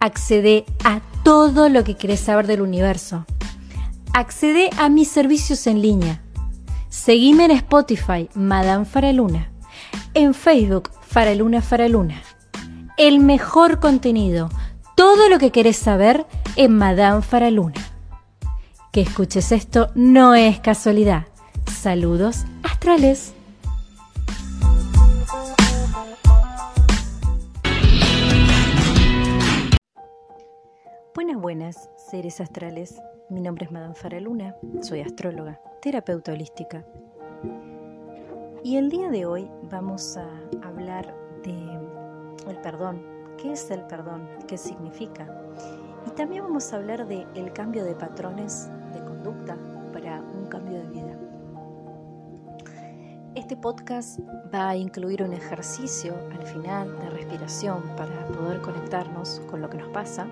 Accede a todo lo que querés saber del universo. Accede a mis servicios en línea Seguime en Spotify, Madame Faraluna. En Facebook, Faraluna Faraluna. El mejor contenido, todo lo que querés saber en Madame Faraluna. Que escuches esto no es casualidad. Saludos astrales. Buenas, buenas, seres astrales. Mi nombre es Madame Faraluna, soy astróloga terapeuta holística. Y el día de hoy vamos a hablar de el perdón. ¿Qué es el perdón? ¿Qué significa? Y también vamos a hablar de el cambio de patrones de conducta para un cambio de vida. Este podcast va a incluir un ejercicio al final de respiración para poder conectarnos con lo que nos pasa.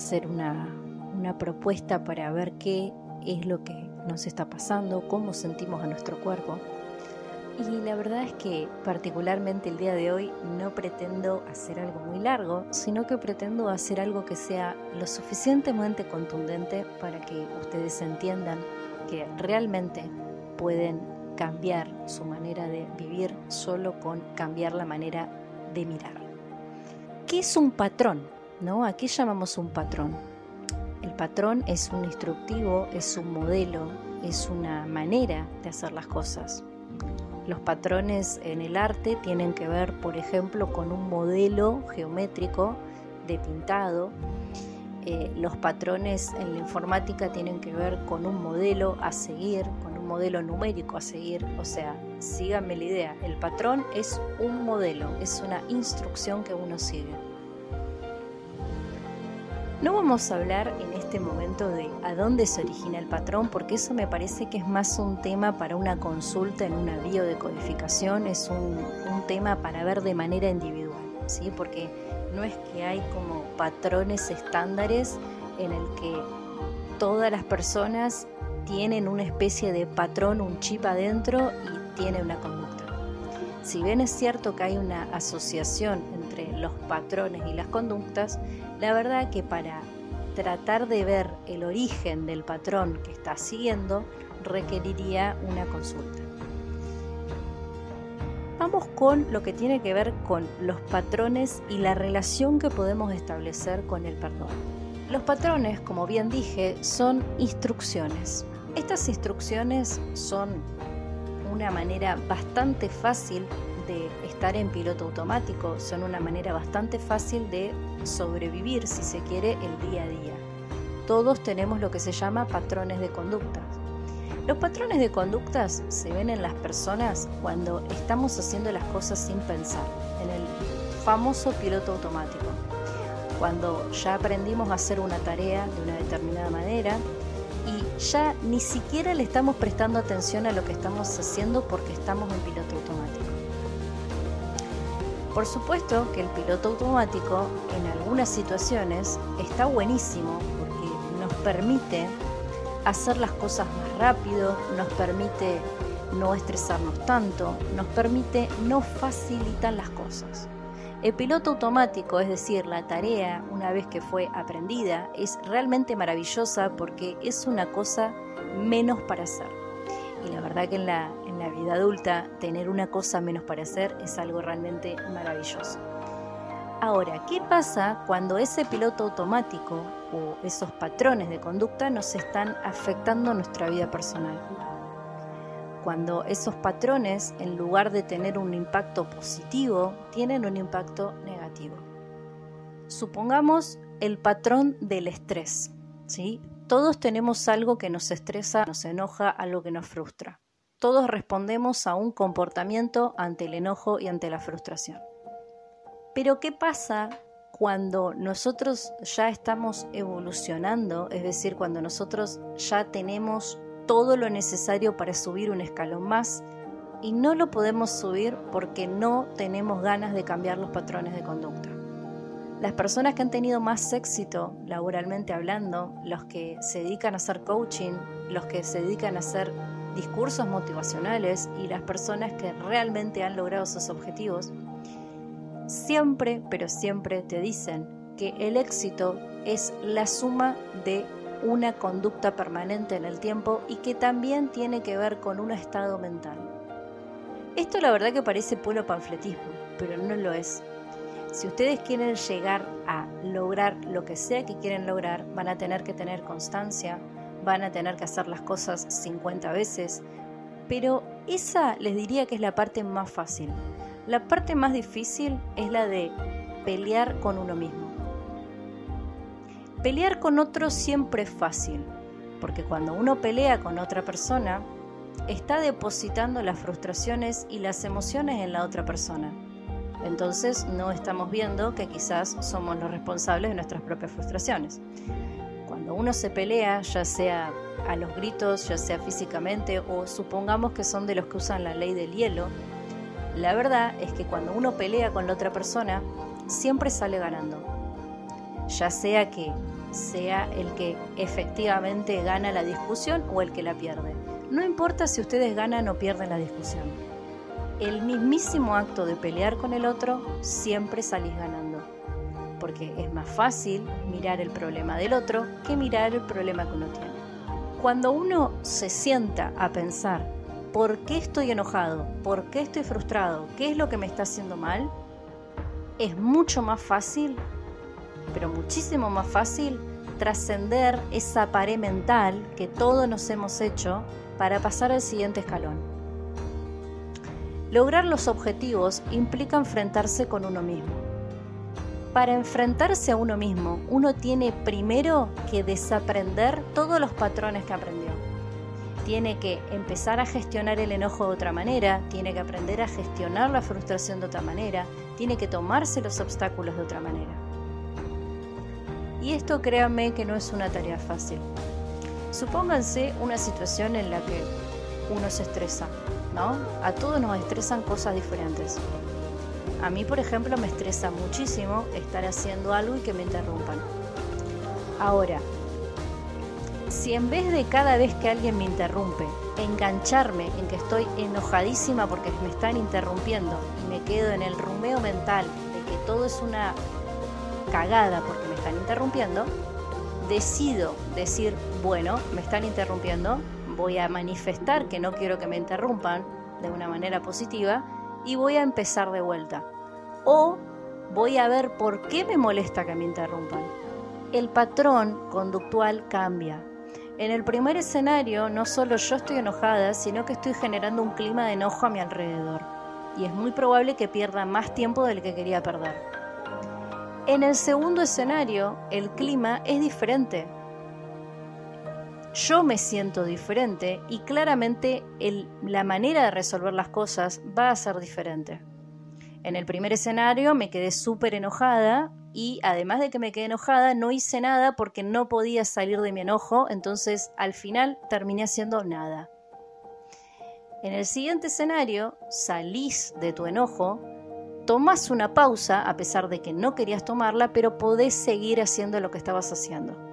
Ser una, una propuesta para ver qué es lo que nos está pasando, cómo sentimos a nuestro cuerpo. Y la verdad es que particularmente el día de hoy no pretendo hacer algo muy largo, sino que pretendo hacer algo que sea lo suficientemente contundente para que ustedes entiendan que realmente pueden cambiar su manera de vivir solo con cambiar la manera de mirar. ¿Qué es un patrón? ¿No? ¿A qué llamamos un patrón? El patrón es un instructivo, es un modelo, es una manera de hacer las cosas. Los patrones en el arte tienen que ver, por ejemplo, con un modelo geométrico de pintado. Eh, los patrones en la informática tienen que ver con un modelo a seguir, con un modelo numérico a seguir. O sea, síganme la idea, el patrón es un modelo, es una instrucción que uno sigue. No vamos a hablar en este momento de a dónde se origina el patrón, porque eso me parece que es más un tema para una consulta en una biodecodificación, es un, tema para ver de manera individual, ¿sí? porque no es que hay como patrones estándares en el que todas las personas tienen una especie de patrón, un chip adentro y tienen una conducta. Si bien es cierto que hay una asociación los patrones y las conductas, la verdad que para tratar de ver el origen del patrón que está siguiendo requeriría una consulta. Vamos con lo que tiene que ver con los patrones y la relación que podemos establecer con el perdón. Los patrones, como bien dije, son instrucciones. Estas instrucciones son una manera bastante fácil estar en piloto automático, son una manera bastante fácil de sobrevivir, si se quiere, el día a día. Todos tenemos lo que se llama patrones de conductas. Los patrones de conductas se ven en las personas cuando estamos haciendo las cosas sin pensar, en el famoso piloto automático. Cuando ya aprendimos a hacer una tarea de una determinada manera y ya ni siquiera le estamos prestando atención a lo que estamos haciendo porque estamos en piloto automático. Por supuesto que el piloto automático en algunas situaciones está buenísimo porque nos permite hacer las cosas más rápido, nos permite no estresarnos tanto, nos permite no facilitar las cosas. El piloto automático, es decir, la tarea, una vez que fue aprendida, es realmente maravillosa porque es una cosa menos para hacer. Y la verdad que en la, la vida adulta, tener una cosa menos para hacer es algo realmente maravilloso. Ahora, ¿qué pasa cuando ese piloto automático o esos patrones de conducta nos están afectando nuestra vida personal? Cuando esos patrones, en lugar de tener un impacto positivo, tienen un impacto negativo. Supongamos el patrón del estrés. ¿sí? Todos tenemos algo que nos estresa, nos enoja, algo que nos frustra. Todos respondemos a un comportamiento ante el enojo y ante la frustración. Pero ¿qué pasa cuando nosotros ya estamos evolucionando, es decir, cuando nosotros ya tenemos todo lo necesario para subir un escalón más y no lo podemos subir porque no tenemos ganas de cambiar los patrones de conducta. Las personas que han tenido más éxito laboralmente hablando, los que se dedican a hacer coaching, los que se dedican a hacer discursos motivacionales y las personas que realmente han logrado sus objetivos, siempre, pero siempre te dicen que el éxito es la suma de una conducta permanente en el tiempo y que también tiene que ver con un estado mental. Esto la verdad que parece puro panfletismo, pero no lo es. Si ustedes quieren llegar a lograr lo que sea que quieren lograr, van a tener que tener constancia, van a tener que hacer las cosas 50 veces, pero esa les diría que es la parte más fácil. La parte más difícil es la de pelear con uno mismo. Pelear con otro siempre es fácil, porque cuando uno pelea con otra persona, está depositando las frustraciones y las emociones en la otra persona. Entonces no estamos viendo que quizás somos los responsables de nuestras propias frustraciones uno se pelea, ya sea a los gritos, ya sea físicamente, o supongamos que son de los que usan la ley del hielo, la verdad es que cuando uno pelea con la otra persona, siempre sale ganando. Ya sea que sea el que efectivamente gana la discusión o el que la pierde. No importa si ustedes ganan o pierden la discusión. El mismísimo acto de pelear con el otro, siempre salís ganando porque es más fácil mirar el problema del otro que mirar el problema que uno tiene. Cuando uno se sienta a pensar, ¿por qué estoy enojado? ¿Por qué estoy frustrado? ¿Qué es lo que me está haciendo mal? Es mucho más fácil, pero muchísimo más fácil, trascender esa pared mental que todos nos hemos hecho para pasar al siguiente escalón. Lograr los objetivos implica enfrentarse con uno mismo para enfrentarse a uno mismo, uno tiene primero que desaprender todos los patrones que aprendió. Tiene que empezar a gestionar el enojo de otra manera, tiene que aprender a gestionar la frustración de otra manera, tiene que tomarse los obstáculos de otra manera. Y esto créanme que no es una tarea fácil. Supónganse una situación en la que uno se estresa, ¿no? A todos nos estresan cosas diferentes. A mí, por ejemplo, me estresa muchísimo estar haciendo algo y que me interrumpan. Ahora, si en vez de cada vez que alguien me interrumpe, engancharme en que estoy enojadísima porque me están interrumpiendo y me quedo en el rumeo mental de que todo es una cagada porque me están interrumpiendo, decido decir, bueno, me están interrumpiendo, voy a manifestar que no quiero que me interrumpan de una manera positiva y voy a empezar de vuelta. O voy a ver por qué me molesta que me interrumpan. El patrón conductual cambia. En el primer escenario, no solo yo estoy enojada, sino que estoy generando un clima de enojo a mi alrededor. Y es muy probable que pierda más tiempo del que quería perder. En el segundo escenario, el clima es diferente yo me siento diferente y claramente la manera de resolver las cosas va a ser diferente. En el primer escenario me quedé súper enojada y además de que me quedé enojada no hice nada porque no podía salir de mi enojo, entonces al final terminé haciendo nada. En el siguiente escenario salís de tu enojo, tomás una pausa a pesar de que no querías tomarla, pero podés seguir haciendo lo que estabas haciendo.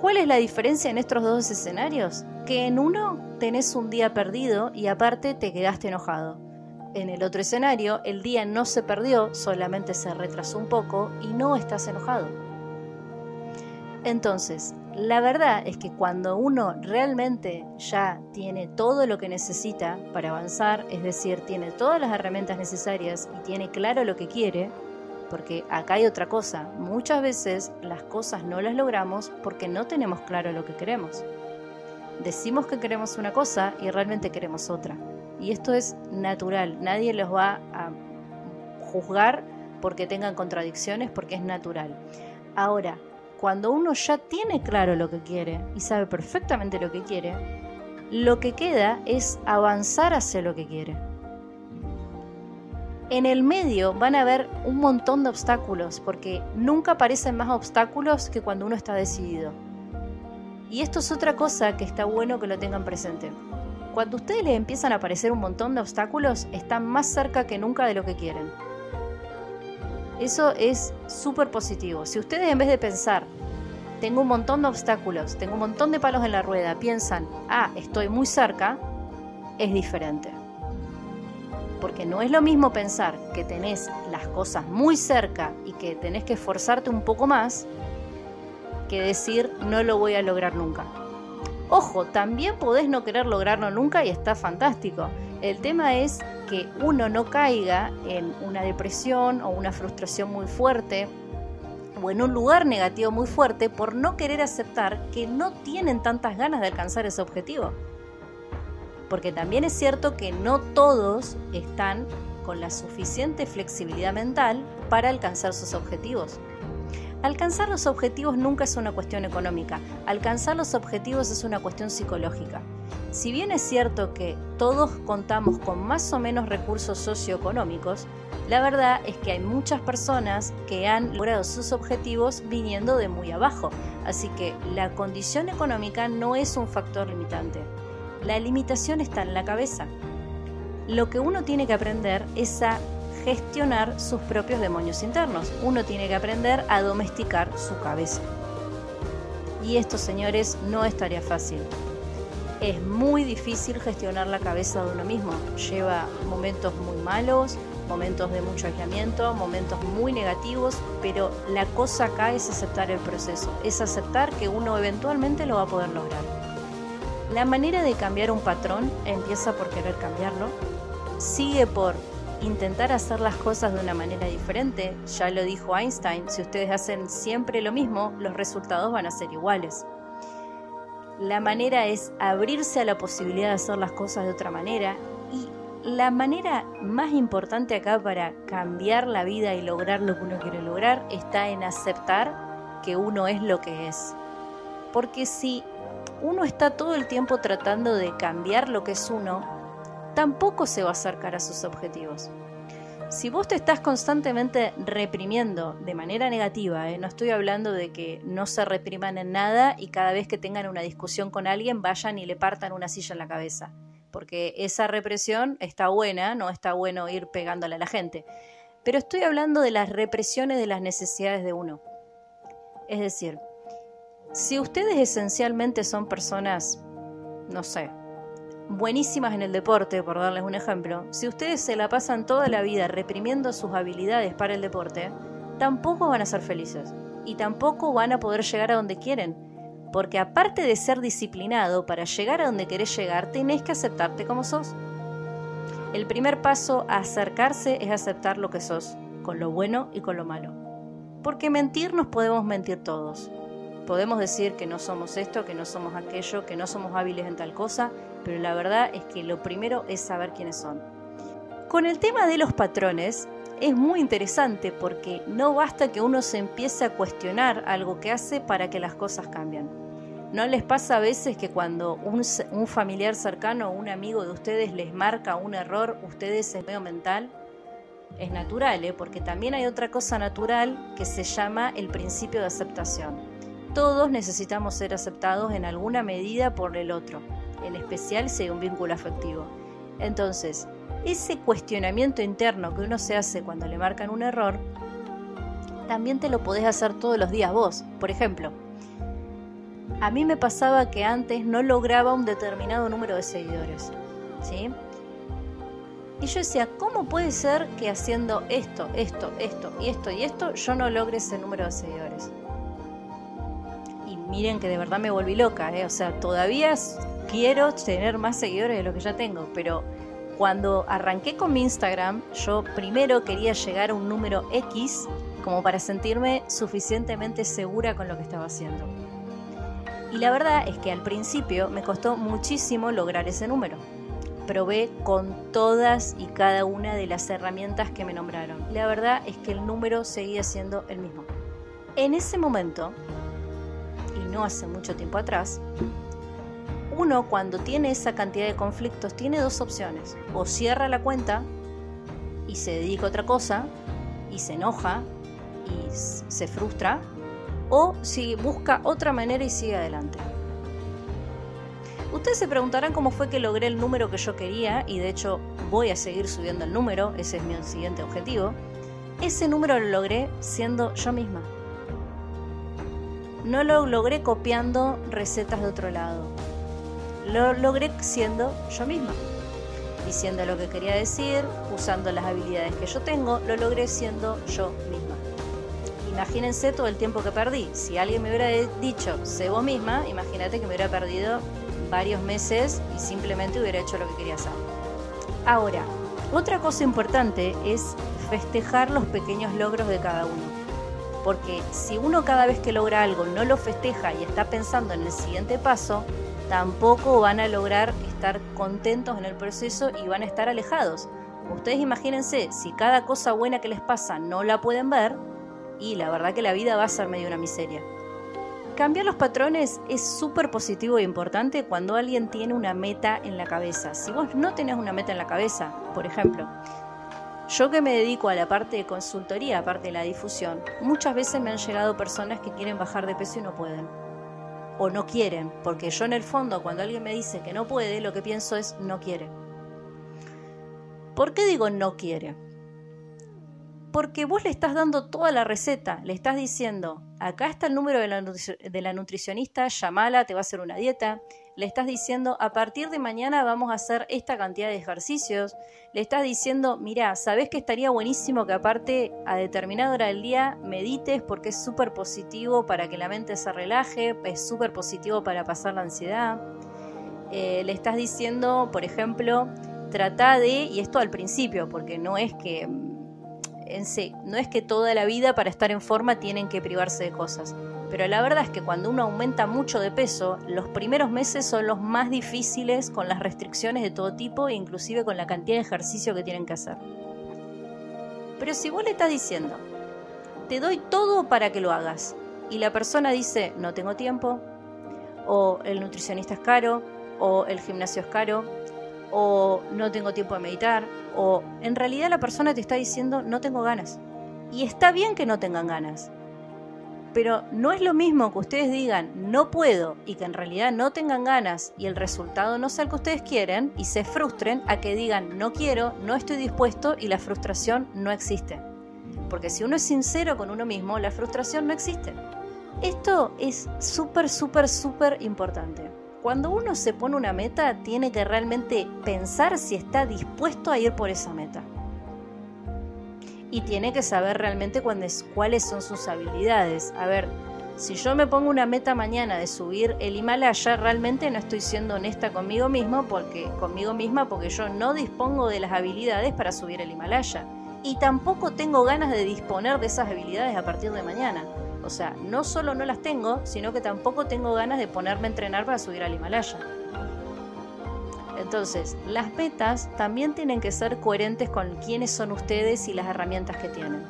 ¿Cuál es la diferencia en estos dos escenarios? Que en uno tenés un día perdido y aparte te quedaste enojado. En el otro escenario, el día no se perdió, solamente se retrasó un poco y no estás enojado. Entonces, la verdad es que cuando uno realmente ya tiene todo lo que necesita para avanzar, es decir, tiene todas las herramientas necesarias y tiene claro lo que quiere, porque acá hay otra cosa. Muchas veces las cosas no las logramos porque no tenemos claro lo que queremos. Decimos que queremos una cosa y realmente queremos otra. Y esto es natural. Nadie los va a juzgar porque tengan contradicciones, porque es natural. Ahora, cuando uno ya tiene claro lo que quiere y sabe perfectamente lo que quiere, lo que queda es avanzar hacia lo que quiere. En el medio van a haber un montón de obstáculos, porque nunca aparecen más obstáculos que cuando uno está decidido. Y esto es otra cosa que está bueno que lo tengan presente. Cuando a ustedes les empiezan a aparecer un montón de obstáculos, están más cerca que nunca de lo que quieren. Eso es súper positivo. Si ustedes en vez de pensar, tengo un montón de obstáculos, tengo un montón de palos en la rueda, piensan, ah, estoy muy cerca, es diferente. Porque no es lo mismo pensar que tenés las cosas muy cerca y que tenés que esforzarte un poco más que decir no lo voy a lograr nunca. Ojo, también podés no querer lograrlo nunca y está fantástico. El tema es que uno no caiga en una depresión o una frustración muy fuerte o en un lugar negativo muy fuerte por no querer aceptar que no tienen tantas ganas de alcanzar ese objetivo. Porque también es cierto que no todos están con la suficiente flexibilidad mental para alcanzar sus objetivos. Alcanzar los objetivos nunca es una cuestión económica, alcanzar los objetivos es una cuestión psicológica. Si bien es cierto que todos contamos con más o menos recursos socioeconómicos, la verdad es que hay muchas personas que han logrado sus objetivos viniendo de muy abajo, así que la condición económica no es un factor limitante. La limitación está en la cabeza. Lo que uno tiene que aprender es a gestionar sus propios demonios internos. Uno tiene que aprender a domesticar su cabeza. Y esto, señores, no es tarea fácil. Es muy difícil gestionar la cabeza de uno mismo. Lleva momentos muy malos, momentos de mucho aislamiento, momentos muy negativos, pero la cosa acá es aceptar el proceso, es aceptar que uno eventualmente lo va a poder lograr. La manera de cambiar un patrón empieza por querer cambiarlo, sigue por intentar hacer las cosas de una manera diferente. Ya lo dijo Einstein, si ustedes hacen siempre lo mismo, los resultados van a ser iguales. La manera es abrirse a la posibilidad de hacer las cosas de otra manera y la manera más importante acá para cambiar la vida y lograr lo que uno quiere lograr está en aceptar que uno es lo que es. Porque si uno está todo el tiempo tratando de cambiar lo que es uno, tampoco se va a acercar a sus objetivos. Si vos te estás constantemente reprimiendo de manera negativa, ¿eh? no estoy hablando de que no se repriman en nada y cada vez que tengan una discusión con alguien vayan y le partan una silla en la cabeza, porque esa represión está buena, no está bueno ir pegándole a la gente, pero estoy hablando de las represiones de las necesidades de uno. Es decir, si ustedes esencialmente son personas, no sé, buenísimas en el deporte, por darles un ejemplo, si ustedes se la pasan toda la vida reprimiendo sus habilidades para el deporte, tampoco van a ser felices y tampoco van a poder llegar a donde quieren. Porque aparte de ser disciplinado, para llegar a donde querés llegar, tenés que aceptarte como sos. El primer paso a acercarse es aceptar lo que sos, con lo bueno y con lo malo. Porque mentir nos podemos mentir todos. Podemos decir que no somos esto, que no somos aquello, que no somos hábiles en tal cosa, pero la verdad es que lo primero es saber quiénes son. Con el tema de los patrones, es muy interesante porque no basta que uno se empiece a cuestionar algo que hace para que las cosas cambien. ¿No les pasa a veces que cuando un, familiar cercano o un amigo de ustedes les marca un error, ustedes en medio mental? Es natural, ¿eh? porque también hay otra cosa natural que se llama el principio de aceptación todos necesitamos ser aceptados en alguna medida por el otro, en especial si hay un vínculo afectivo. Entonces, ese cuestionamiento interno que uno se hace cuando le marcan un error, también te lo podés hacer todos los días vos. Por ejemplo, a mí me pasaba que antes no lograba un determinado número de seguidores. ¿Sí? Y yo decía, ¿cómo puede ser que haciendo esto, esto, esto y esto y esto yo no logre ese número de seguidores? Miren que de verdad me volví loca, ¿eh? o sea, todavía quiero tener más seguidores de lo que ya tengo, pero cuando arranqué con mi Instagram, yo primero quería llegar a un número X como para sentirme suficientemente segura con lo que estaba haciendo. Y la verdad es que al principio me costó muchísimo lograr ese número. Probé con todas y cada una de las herramientas que me nombraron. La verdad es que el número seguía siendo el mismo. En ese momento no hace mucho tiempo atrás, uno cuando tiene esa cantidad de conflictos tiene dos opciones, o cierra la cuenta y se dedica a otra cosa y se enoja y se frustra, o si busca otra manera y sigue adelante. Ustedes se preguntarán cómo fue que logré el número que yo quería y de hecho voy a seguir subiendo el número, ese es mi siguiente objetivo. Ese número lo logré siendo yo misma. No lo logré copiando recetas de otro lado. Lo logré siendo yo misma. Diciendo lo que quería decir, usando las habilidades que yo tengo, lo logré siendo yo misma. Imagínense todo el tiempo que perdí. Si alguien me hubiera dicho, sé vos misma, imagínate que me hubiera perdido varios meses y simplemente hubiera hecho lo que quería hacer. Ahora, otra cosa importante es festejar los pequeños logros de cada uno. Porque si uno cada vez que logra algo no lo festeja y está pensando en el siguiente paso, tampoco van a lograr estar contentos en el proceso y van a estar alejados. Ustedes imagínense, si cada cosa buena que les pasa no la pueden ver, y la verdad que la vida va a ser medio una miseria. Cambiar los patrones es súper positivo e importante cuando alguien tiene una meta en la cabeza. Si vos no tenés una meta en la cabeza, por ejemplo, yo que me dedico a la parte de consultoría, aparte de la difusión, muchas veces me han llegado personas que quieren bajar de peso y no pueden. O no quieren, porque yo en el fondo cuando alguien me dice que no puede, lo que pienso es no quiere. ¿Por qué digo no quiere? Porque vos le estás dando toda la receta, le estás diciendo, acá está el número de la, nutricionista, llamala, te va a hacer una dieta, le estás diciendo, a partir de mañana vamos a hacer esta cantidad de ejercicios, le estás diciendo, mira, sabes que estaría buenísimo que aparte a determinada hora del día medites porque es súper positivo para que la mente se relaje, es súper positivo para pasar la ansiedad. Eh, le estás diciendo, por ejemplo, trata de, y esto al principio, porque no es que. No es que toda la vida para estar en forma tienen que privarse de cosas. Pero la verdad es que cuando uno aumenta mucho de peso, los primeros meses son los más difíciles con las restricciones de todo tipo e inclusive con la cantidad de ejercicio que tienen que hacer. Pero si vos le estás diciendo, te doy todo para que lo hagas, y la persona dice, no tengo tiempo, o el nutricionista es caro, o el gimnasio es caro, o no tengo tiempo de meditar, o en realidad la persona te está diciendo no tengo ganas. Y está bien que no tengan ganas. Pero no es lo mismo que ustedes digan no puedo y que en realidad no tengan ganas y el resultado no sea el que ustedes quieren y se frustren a que digan no quiero, no estoy dispuesto y la frustración no existe. Porque si uno es sincero con uno mismo, la frustración no existe. Esto es súper, súper, súper importante. Cuando uno se pone una meta, tiene que realmente pensar si está dispuesto a ir por esa meta. Y tiene que saber realmente cuáles son sus habilidades. A ver, si yo me pongo una meta mañana de subir el Himalaya, realmente no estoy siendo honesta conmigo mismo porque conmigo misma porque yo no dispongo de las habilidades para subir el Himalaya y tampoco tengo ganas de disponer de esas habilidades a partir de mañana. O sea, no solo no las tengo, sino que tampoco tengo ganas de ponerme a entrenar para subir al Himalaya. Entonces, las metas también tienen que ser coherentes con quiénes son ustedes y las herramientas que tienen.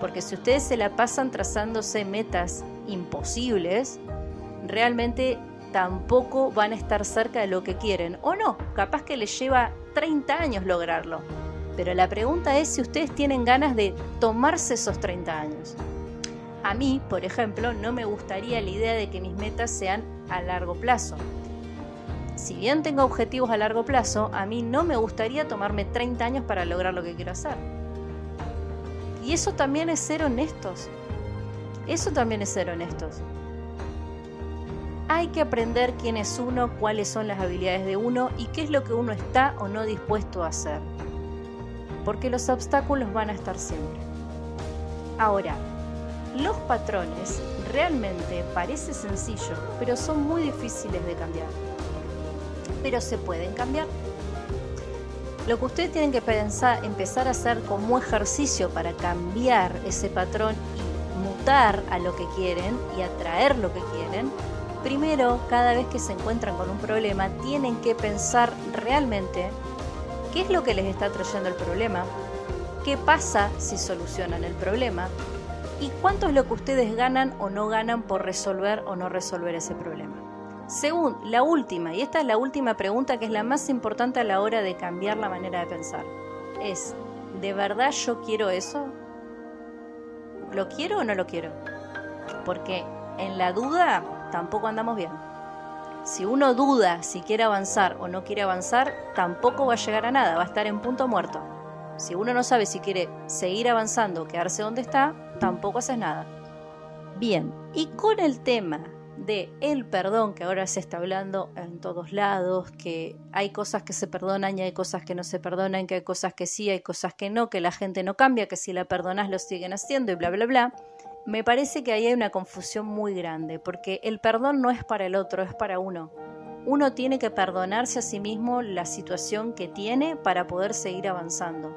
Porque si ustedes se la pasan trazándose metas imposibles, realmente tampoco van a estar cerca de lo que quieren. O no, capaz que les lleva 30 años lograrlo. Pero la pregunta es si ustedes tienen ganas de tomarse esos 30 años. A mí, por ejemplo, no me gustaría la idea de que mis metas sean a largo plazo. Si bien tengo objetivos a largo plazo, a mí no me gustaría tomarme 30 años para lograr lo que quiero hacer. Y eso también es ser honestos. Eso también es ser honestos. Hay que aprender quién es uno, cuáles son las habilidades de uno y qué es lo que uno está o no dispuesto a hacer. Porque los obstáculos van a estar siempre. Ahora, los patrones realmente parece sencillo, pero son muy difíciles de cambiar. Pero se pueden cambiar. Lo que ustedes tienen que pensar, empezar a hacer como ejercicio para cambiar ese patrón y mutar a lo que quieren y atraer lo que quieren, primero, cada vez que se encuentran con un problema, tienen que pensar realmente qué es lo que les está trayendo el problema, qué pasa si solucionan el problema, y cuánto es lo que ustedes ganan o no ganan por resolver o no resolver ese problema. Según la última, y esta es la última pregunta que es la más importante a la hora de cambiar la manera de pensar. es, ¿de verdad yo quiero eso? ¿Lo quiero o no lo quiero? Porque en la duda tampoco andamos bien. Si uno duda si quiere avanzar o no quiere avanzar, tampoco va a llegar a nada, va a estar en punto muerto. Si uno no sabe si quiere seguir avanzando o quedarse donde está, tampoco haces nada. Bien, y con el tema de el perdón que ahora se está hablando en todos lados, que hay cosas que se perdonan y hay cosas que no se perdonan, que hay cosas que sí, hay cosas que no, que la gente no cambia, que si la perdonas lo siguen haciendo y bla, bla, bla. Me parece que ahí hay una confusión muy grande, porque el perdón no es para el otro, es para uno. Uno tiene que perdonarse a sí mismo la situación que tiene para poder seguir avanzando.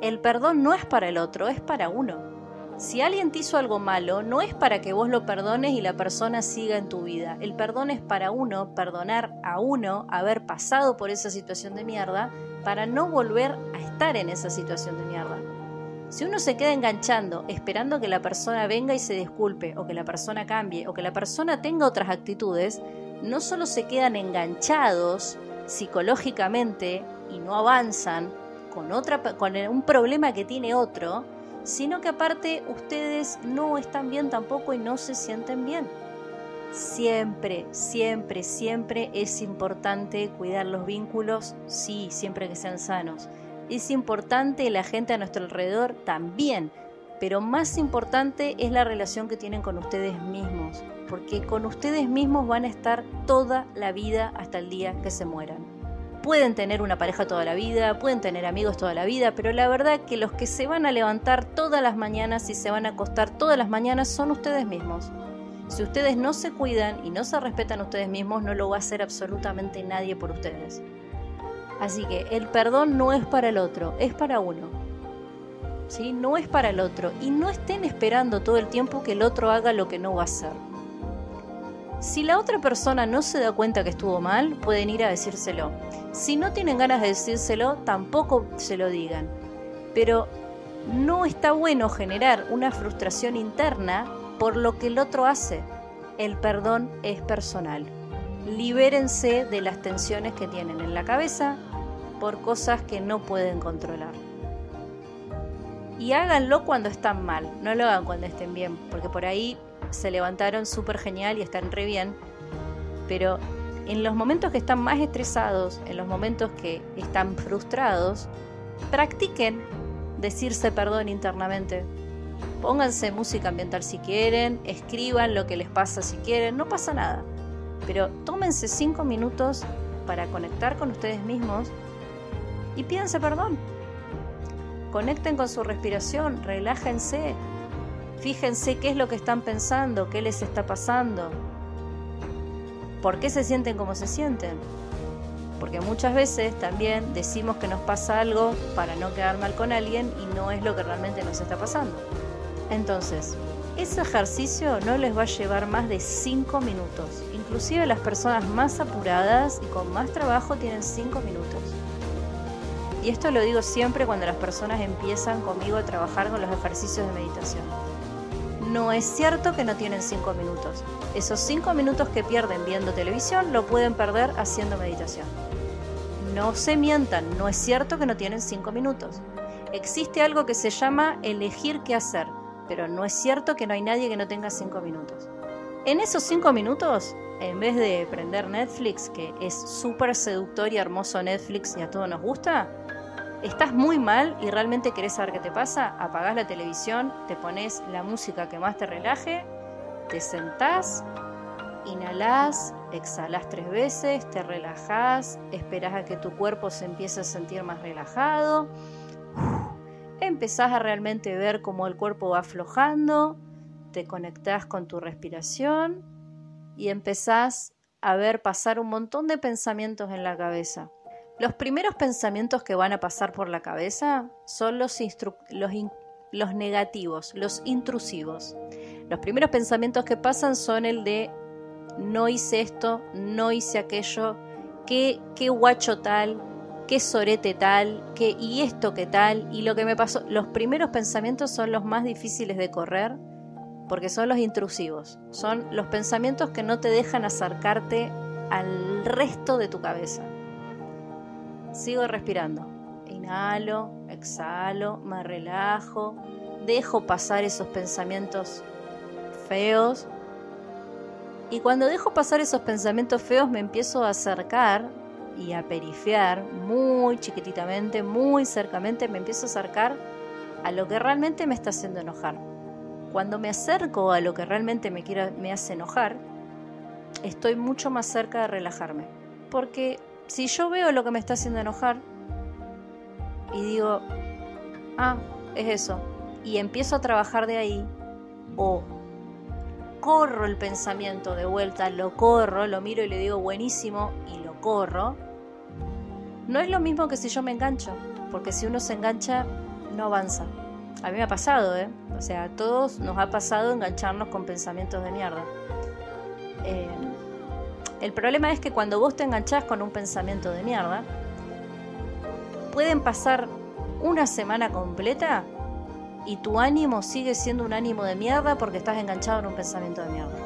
El perdón no es para el otro, es para uno. Si alguien te hizo algo malo, no es para que vos lo perdones y la persona siga en tu vida. El perdón es para uno, perdonar a uno, haber pasado por esa situación de mierda, para no volver a estar en esa situación de mierda. Si uno se queda enganchando, esperando que la persona venga y se disculpe, o que la persona cambie, o que la persona tenga otras actitudes, no solo se quedan enganchados psicológicamente y no avanzan con, otra, con un problema que tiene otro, sino que aparte ustedes no están bien tampoco y no se sienten bien. Siempre, siempre, siempre es importante cuidar los vínculos, sí, siempre que sean sanos es importante la gente a nuestro alrededor también, pero más importante es la relación que tienen con ustedes mismos, porque con ustedes mismos van a estar toda la vida hasta el día que se mueran. Pueden tener una pareja toda la vida, pueden tener amigos toda la vida, pero la verdad que los que se van a levantar todas las mañanas y se van a acostar todas las mañanas son ustedes mismos. Si ustedes no se cuidan y no se respetan ustedes mismos, no lo va a hacer absolutamente nadie por ustedes. Así que el perdón no es para el otro, es para uno. ¿Sí? No es para el otro. Y no estén esperando todo el tiempo que el otro haga lo que no va a hacer. Si la otra persona no se da cuenta que estuvo mal, pueden ir a decírselo. Si no tienen ganas de decírselo, tampoco se lo digan. Pero no está bueno generar una frustración interna por lo que el otro hace. El perdón es personal. Libérense de las tensiones que tienen en la cabeza por cosas que no pueden controlar. Y háganlo cuando están mal, no lo hagan cuando estén bien, porque por ahí se levantaron súper genial y están re bien, pero en los momentos que están más estresados, en los momentos que están frustrados, practiquen decirse perdón internamente. Pónganse música ambiental si quieren, escriban lo que les pasa si quieren, no pasa nada. Pero tómense cinco minutos para conectar con ustedes mismos y pídanse perdón. Conecten con su respiración, relájense, fíjense qué es lo que están pensando, qué les está pasando, por qué se sienten como se sienten. Porque muchas veces también decimos que nos pasa algo para no quedar mal con alguien y no es lo que realmente nos está pasando. Entonces, ese ejercicio no les va a llevar más de 5 minutos. Inclusive las personas más apuradas y con más trabajo tienen 5 minutos. Y esto lo digo siempre cuando las personas empiezan conmigo a trabajar con los ejercicios de meditación. No es cierto que no tienen 5 minutos. Esos 5 minutos que pierden viendo televisión lo pueden perder haciendo meditación. No se mientan, no es cierto que no tienen 5 minutos. Existe algo que se llama elegir qué hacer, pero no es cierto que no hay nadie que no tenga 5 minutos. En esos 5 minutos, en vez de prender Netflix, que es súper seductor y hermoso Netflix y a todos nos gusta, estás muy mal y realmente querés saber qué te pasa, apagás la televisión, te pones la música que más te relaje, te sentás, inhalás, exhalás tres veces, te relajás, esperás a que tu cuerpo se empiece a sentir más relajado, empezás a realmente ver cómo el cuerpo va aflojando, te conectás con tu respiración y empezás a ver pasar un montón de pensamientos en la cabeza. Los primeros pensamientos que van a pasar por la cabeza son los, los, negativos, los intrusivos. Los primeros pensamientos que pasan son el de no hice esto, no hice aquello, qué, qué guacho tal, qué sorete tal, qué y esto qué tal, y lo que me pasó. Los primeros pensamientos son los más difíciles de correr porque son los intrusivos, son los pensamientos que no te dejan acercarte al resto de tu cabeza. Sigo respirando. Inhalo, exhalo, me relajo, dejo pasar esos pensamientos feos. Y cuando dejo pasar esos pensamientos feos me empiezo a acercar y a perifiar muy chiquititamente, muy cercamente, me empiezo a acercar a lo que realmente me está haciendo enojar. Cuando me acerco a lo que realmente me, quiera, me hace enojar, estoy mucho más cerca de relajarme. Porque si yo veo lo que me está haciendo enojar y digo, ah, es eso, y empiezo a trabajar de ahí, o corro el pensamiento de vuelta, lo corro, lo miro y le digo buenísimo y lo corro, no es lo mismo que si yo me engancho, porque si uno se engancha, no avanza. A mí me ha pasado, ¿eh? O sea, a todos nos ha pasado engancharnos con pensamientos de mierda. Eh, el problema es que cuando vos te enganchás con un pensamiento de mierda, pueden pasar una semana completa y tu ánimo sigue siendo un ánimo de mierda porque estás enganchado en un pensamiento de mierda.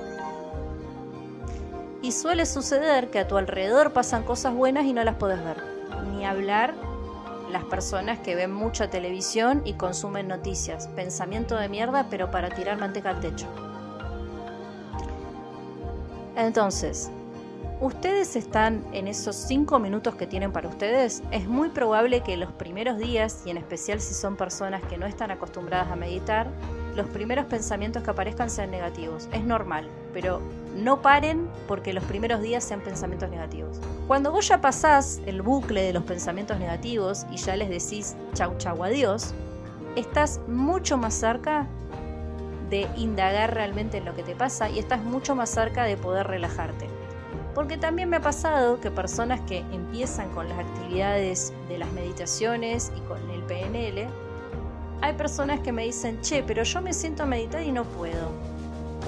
Y suele suceder que a tu alrededor pasan cosas buenas y no las podés ver. Ni hablar las personas que ven mucha televisión y consumen noticias. Pensamiento de mierda, pero para tirar manteca al techo. Entonces, ustedes están en esos cinco minutos que tienen para ustedes, es muy probable que los primeros días, y en especial si son personas que no están acostumbradas a meditar, los primeros pensamientos que aparezcan sean negativos. Es normal, pero no paren porque los primeros días sean pensamientos negativos. Cuando vos ya pasás el bucle de los pensamientos negativos y ya les decís chau chau adiós, estás mucho más cerca de indagar realmente en lo que te pasa y estás mucho más cerca de poder relajarte. Porque también me ha pasado que personas que empiezan con las actividades de las meditaciones y con el PNL, hay personas que me dicen, che, pero yo me siento a meditar y no puedo.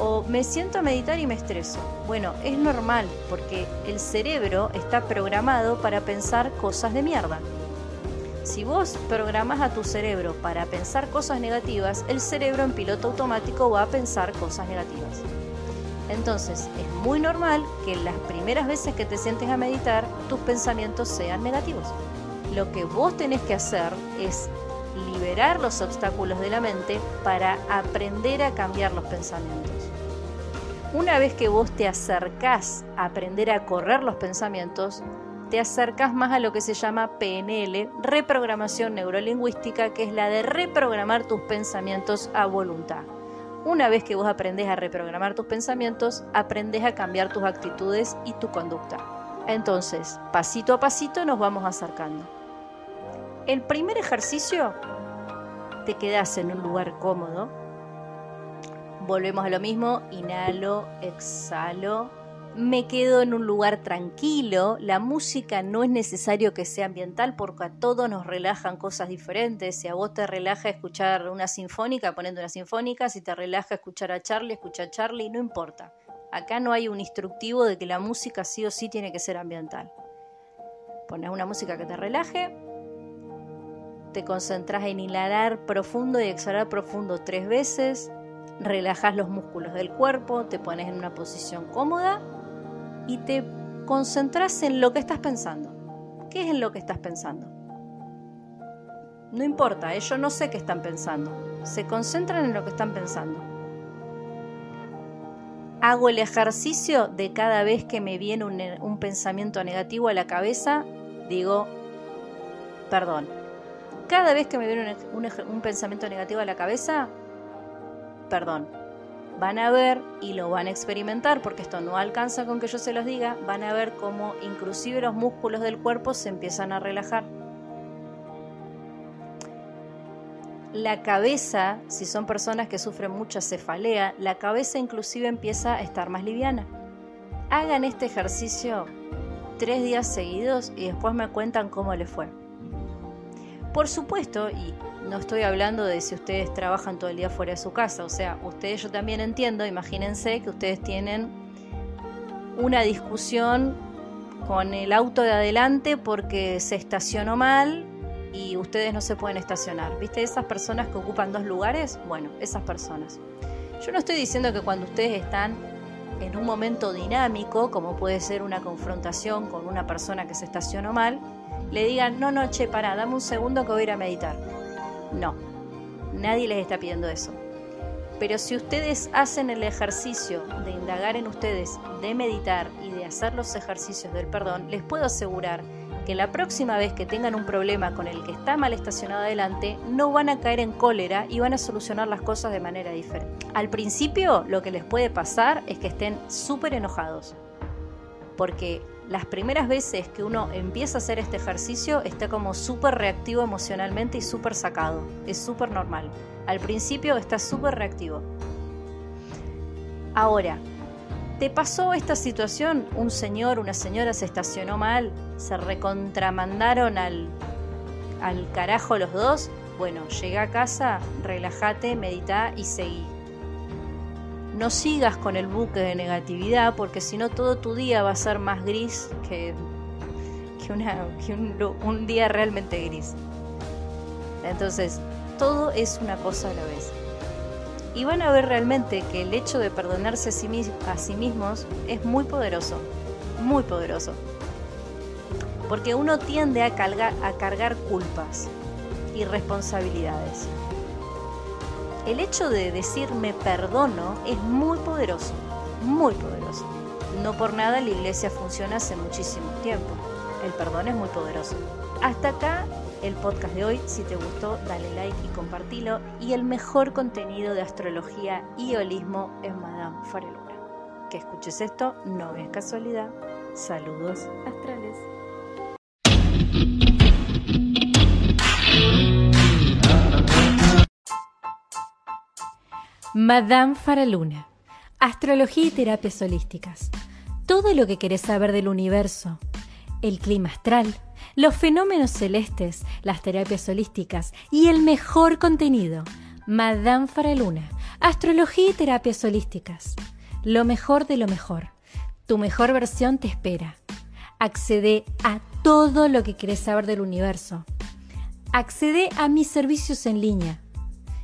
O me siento a meditar y me estreso. Bueno, es normal porque el cerebro está programado para pensar cosas de mierda. Si vos programas a tu cerebro para pensar cosas negativas, el cerebro en piloto automático va a pensar cosas negativas. Entonces, es muy normal que las primeras veces que te sientes a meditar, tus pensamientos sean negativos. Lo que vos tenés que hacer es liberar los obstáculos de la mente para aprender a cambiar los pensamientos. Una vez que vos te acercás a aprender a correr los pensamientos, te acercas más a lo que se llama PNL, reprogramación neurolingüística, que es la de reprogramar tus pensamientos a voluntad. Una vez que vos aprendés a reprogramar tus pensamientos, aprendés a cambiar tus actitudes y tu conducta. Entonces, pasito a pasito nos vamos acercando. El primer ejercicio, te quedas en un lugar cómodo. Volvemos a lo mismo, inhalo, exhalo, me quedo en un lugar tranquilo, la música no es necesario que sea ambiental porque a todos nos relajan cosas diferentes, si a vos te relaja escuchar una sinfónica, poniendo una sinfónica, si te relaja escuchar a Charlie, escucha a Charlie, no importa. Acá no hay un instructivo de que la música sí o sí tiene que ser ambiental. Pones una música que te relaje, te concentras en inhalar profundo y exhalar profundo tres veces, relajas los músculos del cuerpo, te pones en una posición cómoda y te concentras en lo que estás pensando. ¿Qué es en lo que estás pensando? No importa, ellos no sé qué están pensando. Se concentran en lo que están pensando. Hago el ejercicio de cada vez que me viene un, pensamiento negativo a la cabeza, digo, perdón. Cada vez que me viene un pensamiento negativo a la cabeza, perdón van a ver y lo van a experimentar, porque esto no alcanza con que yo se los diga, van a ver cómo inclusive los músculos del cuerpo se empiezan a relajar. La cabeza, si son personas que sufren mucha cefalea, la cabeza inclusive empieza a estar más liviana. Hagan este ejercicio tres días seguidos y después me cuentan cómo les fue. Por supuesto, y no estoy hablando de si ustedes trabajan todo el día fuera de su casa, o sea, ustedes yo también entiendo, imagínense que ustedes tienen una discusión con el auto de adelante porque se estacionó mal y ustedes no se pueden estacionar. ¿Viste esas personas que ocupan dos lugares? Bueno, esas personas. Yo no estoy diciendo que cuando ustedes están en un momento dinámico, como puede ser una confrontación con una persona que se estacionó mal, le digan, no, no, che, pará, dame un segundo que voy a ir a meditar. No, nadie les está pidiendo eso. Pero si ustedes hacen el ejercicio de indagar en ustedes, de meditar y de hacer los ejercicios del perdón, les puedo asegurar que la próxima vez que tengan un problema con el que está mal estacionado adelante, no van a caer en cólera y van a solucionar las cosas de manera diferente. Al principio lo que les puede pasar es que estén súper enojados, porque las primeras veces que uno empieza a hacer este ejercicio está como súper reactivo emocionalmente y súper sacado, es súper normal. Al principio está súper reactivo. Ahora, ¿Te pasó esta situación? Un señor, una señora se estacionó mal, se recontramandaron al, al carajo los dos. Bueno, llega a casa, relájate, medita y seguí. No sigas con el buque de negatividad porque si no todo tu día va a ser más gris que, que, un, un día realmente gris. Entonces, todo es una cosa a la vez y van a ver realmente que el hecho de perdonarse a sí, mismos es muy poderoso, muy poderoso. Porque uno tiende a a cargar culpas y responsabilidades. El hecho de decirme perdono es muy poderoso, muy poderoso. No por nada la iglesia funciona hace muchísimo tiempo. El perdón es muy poderoso. Hasta acá el podcast de hoy. Si te gustó, dale like y compartilo. Y el mejor contenido de astrología y holismo es Madame Farelura. Que escuches esto no es casualidad. Saludos astrales. Madame Faraluna. Astrología y terapias holísticas. Todo lo que querés saber del universo. El clima astral los fenómenos celestes, las terapias holísticas y el mejor contenido. Madame Faraluna, astrología y terapias holísticas. Lo mejor de lo mejor. Tu mejor versión te espera. Accede a todo lo que querés saber del universo. Accede a mis servicios en línea.